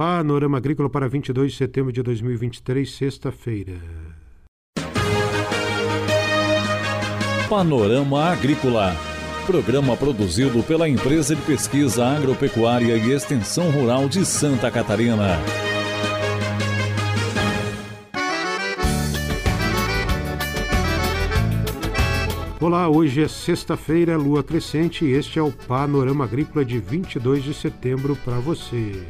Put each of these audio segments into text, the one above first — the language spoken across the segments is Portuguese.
Panorama Agrícola para 22 de setembro de 2023, sexta-feira. Panorama Agrícola. Programa produzido pela Empresa de Pesquisa Agropecuária e Extensão Rural de Santa Catarina. Olá, hoje é sexta-feira, lua crescente e este é o Panorama Agrícola de 22 de setembro para você.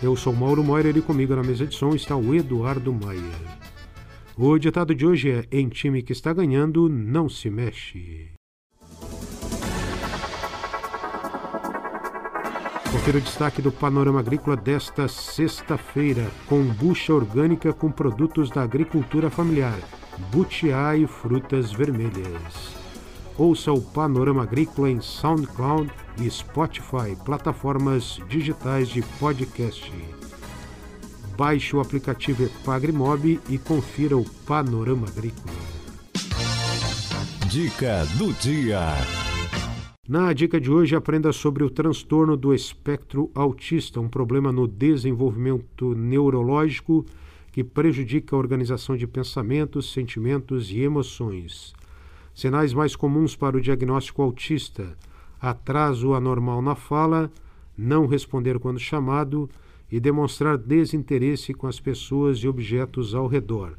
Eu sou Mauro Moira e comigo na mesa de som está o Eduardo Maia. O ditado de hoje é: Em time que está ganhando, não se mexe. Confira o destaque do Panorama Agrícola desta sexta-feira: Kombucha orgânica com produtos da agricultura familiar, butiá e frutas vermelhas. Ouça o Panorama Agrícola em SoundCloud e Spotify, plataformas digitais de podcast. Baixe o aplicativo Epagrimob e confira o Panorama Agrícola. Dica do dia. Na dica de hoje, aprenda sobre o transtorno do espectro autista, um problema no desenvolvimento neurológico que prejudica a organização de pensamentos, sentimentos e emoções. Sinais mais comuns para o diagnóstico autista: atraso anormal na fala, não responder quando chamado e demonstrar desinteresse com as pessoas e objetos ao redor.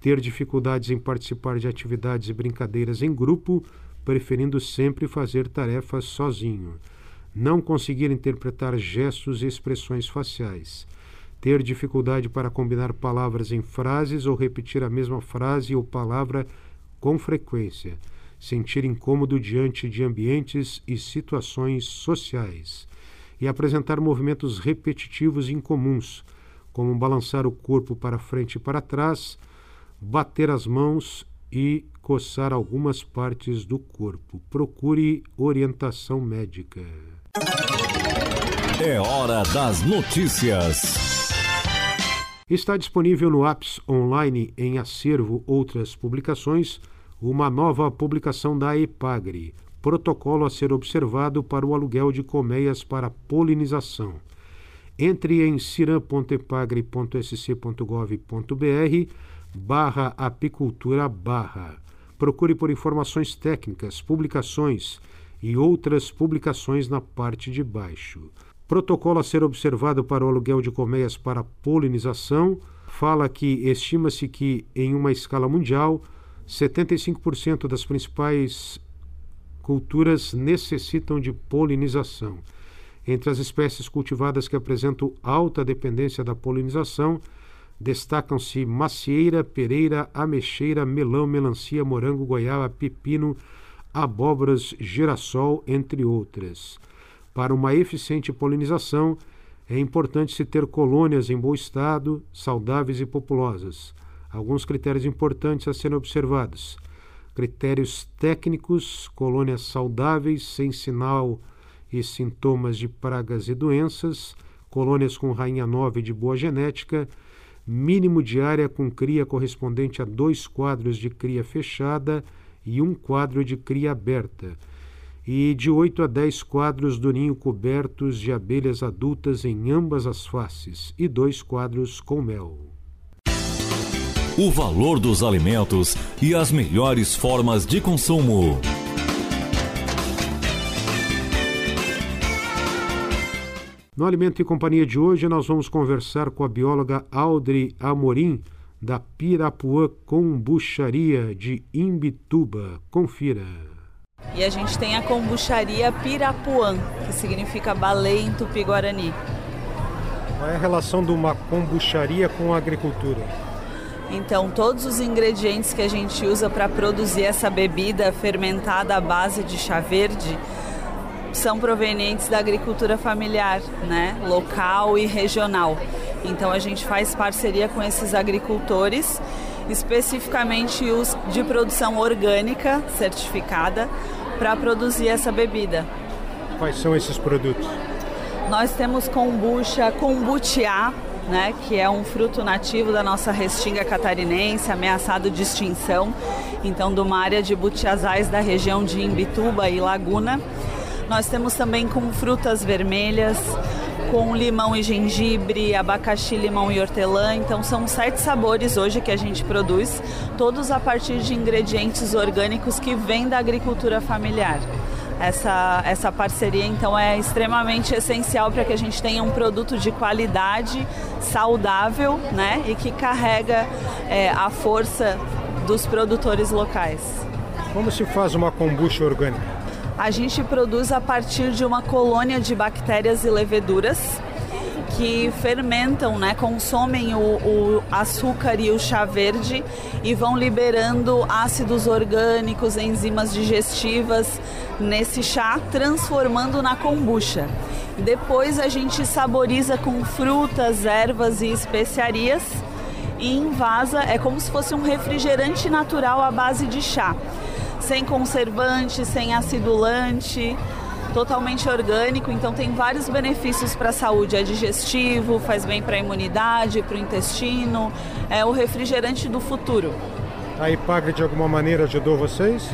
Ter dificuldades em participar de atividades e brincadeiras em grupo, preferindo sempre fazer tarefas sozinho. Não conseguir interpretar gestos e expressões faciais. Ter dificuldade para combinar palavras em frases ou repetir a mesma frase ou palavra com frequência, sentir incômodo diante de ambientes e situações sociais, e apresentar movimentos repetitivos incomuns, como balançar o corpo para frente e para trás, bater as mãos e coçar algumas partes do corpo. Procure orientação médica. É hora das notícias. Está disponível no Apps Online em acervo outras publicações uma nova publicação da EPAGRE, protocolo a ser observado para o aluguel de colmeias para polinização. Entre em ciram.epagre.sc.gov.br barra apicultura barra. Procure por informações técnicas, publicações e outras publicações na parte de baixo. Protocolo a ser observado para o aluguel de colmeias para polinização fala que estima-se que, em uma escala mundial, 75% das principais culturas necessitam de polinização. Entre as espécies cultivadas que apresentam alta dependência da polinização, destacam-se macieira, pereira, ameixeira, melão, melancia, morango, goiaba, pepino, abóboras, girassol, entre outras. Para uma eficiente polinização, é importante se ter colônias em bom estado, saudáveis e populosas. Alguns critérios importantes a serem observados: critérios técnicos, colônias saudáveis, sem sinal e sintomas de pragas e doenças, colônias com rainha nova e de boa genética, mínimo de área com cria correspondente a dois quadros de cria fechada e um quadro de cria aberta e de 8 a 10 quadros do ninho cobertos de abelhas adultas em ambas as faces e dois quadros com mel. O valor dos alimentos e as melhores formas de consumo. No Alimento e Companhia de hoje, nós vamos conversar com a bióloga Audrey Amorim, da Pirapuã Combucharia de Imbituba. Confira. E a gente tem a kombucharia Pirapuã, que significa baleia em tupi-guarani. Qual é a relação de uma kombucharia com a agricultura? Então, todos os ingredientes que a gente usa para produzir essa bebida fermentada à base de chá verde são provenientes da agricultura familiar, né, local e regional. Então, a gente faz parceria com esses agricultores, especificamente os de produção orgânica certificada, para produzir essa bebida. Quais são esses produtos? Nós temos kombucha, kombucha, né, que é um fruto nativo da nossa restinga catarinense, ameaçado de extinção, então de uma área de butiazais da região de Imbituba e Laguna. Nós temos também com frutas vermelhas, com limão e gengibre, abacaxi, limão e hortelã. Então são sete sabores hoje que a gente produz, todos a partir de ingredientes orgânicos que vêm da agricultura familiar. Essa, essa parceria então é extremamente essencial para que a gente tenha um produto de qualidade, saudável, né, e que carrega é, a força dos produtores locais. Como se faz uma kombucha orgânica? A gente produz a partir de uma colônia de bactérias e leveduras que fermentam, né, consomem o, o, açúcar e o chá verde e vão liberando ácidos orgânicos, enzimas digestivas nesse chá, transformando na kombucha. Depois a gente saboriza com frutas, ervas e especiarias e invasa, é como se fosse um refrigerante natural à base de chá sem conservante, sem acidulante, totalmente orgânico, então tem vários benefícios para a saúde. É digestivo, faz bem para a imunidade, para o intestino, é o refrigerante do futuro. A IPAGRE de alguma maneira ajudou vocês?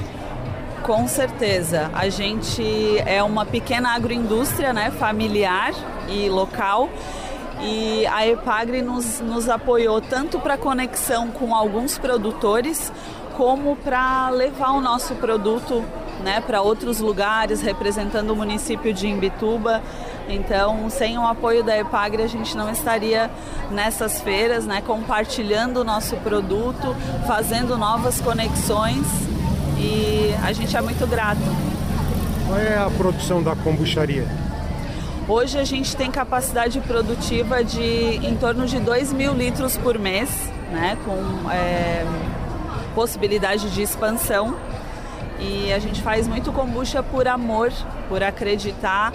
Com certeza. A gente é uma pequena agroindústria né, familiar e local. E a EPAGRE nos, nos apoiou tanto para conexão com alguns produtores, como para levar o nosso produto né, para outros lugares, representando o município de Imbituba. Então, sem o apoio da EPAGRE, a gente não estaria nessas feiras, né, compartilhando o nosso produto, fazendo novas conexões e a gente é muito grato. Qual é a produção da kombucharia? Hoje a gente tem capacidade produtiva de em torno de 2 mil litros por mês, né, com é, possibilidade de expansão. E a gente faz muito kombucha por amor, por acreditar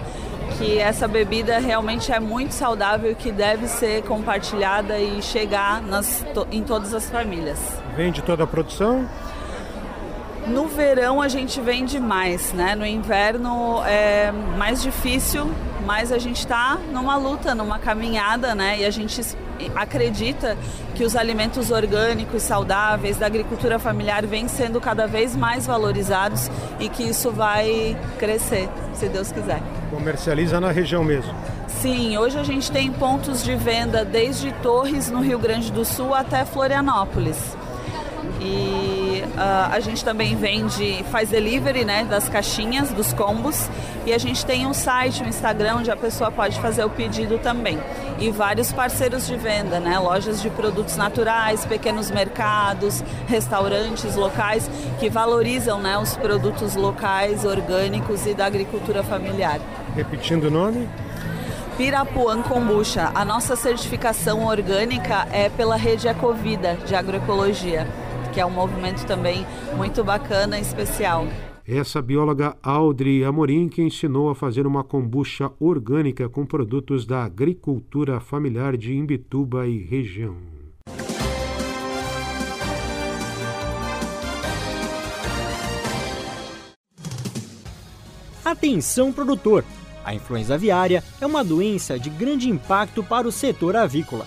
que essa bebida realmente é muito saudável e que deve ser compartilhada e chegar nas, em todas as famílias. Vende toda a produção? No verão a gente vende mais, né? No inverno é mais difícil, mas a gente está numa luta, numa caminhada, né? E a gente acredita que os alimentos orgânicos, saudáveis, da agricultura familiar vêm sendo cada vez mais valorizados e que isso vai crescer, se Deus quiser. Comercializa na região mesmo? Sim, hoje a gente tem pontos de venda desde Torres, no Rio Grande do Sul, até Florianópolis. E uh, a gente também vende, faz delivery né, das caixinhas, dos combos. E a gente tem um site, um Instagram, onde a pessoa pode fazer o pedido também. E vários parceiros de venda, né? Lojas de produtos naturais, pequenos mercados, restaurantes locais que valorizam né, os produtos locais, orgânicos e da agricultura familiar. Repetindo o nome? Pirapuã Kombucha. A nossa certificação orgânica é pela rede Ecovida de agroecologia que é um movimento também muito bacana e especial. Essa bióloga Audrey Amorim que ensinou a fazer uma kombucha orgânica com produtos da agricultura familiar de Imbituba e região. Atenção produtor! A influenza aviária é uma doença de grande impacto para o setor avícola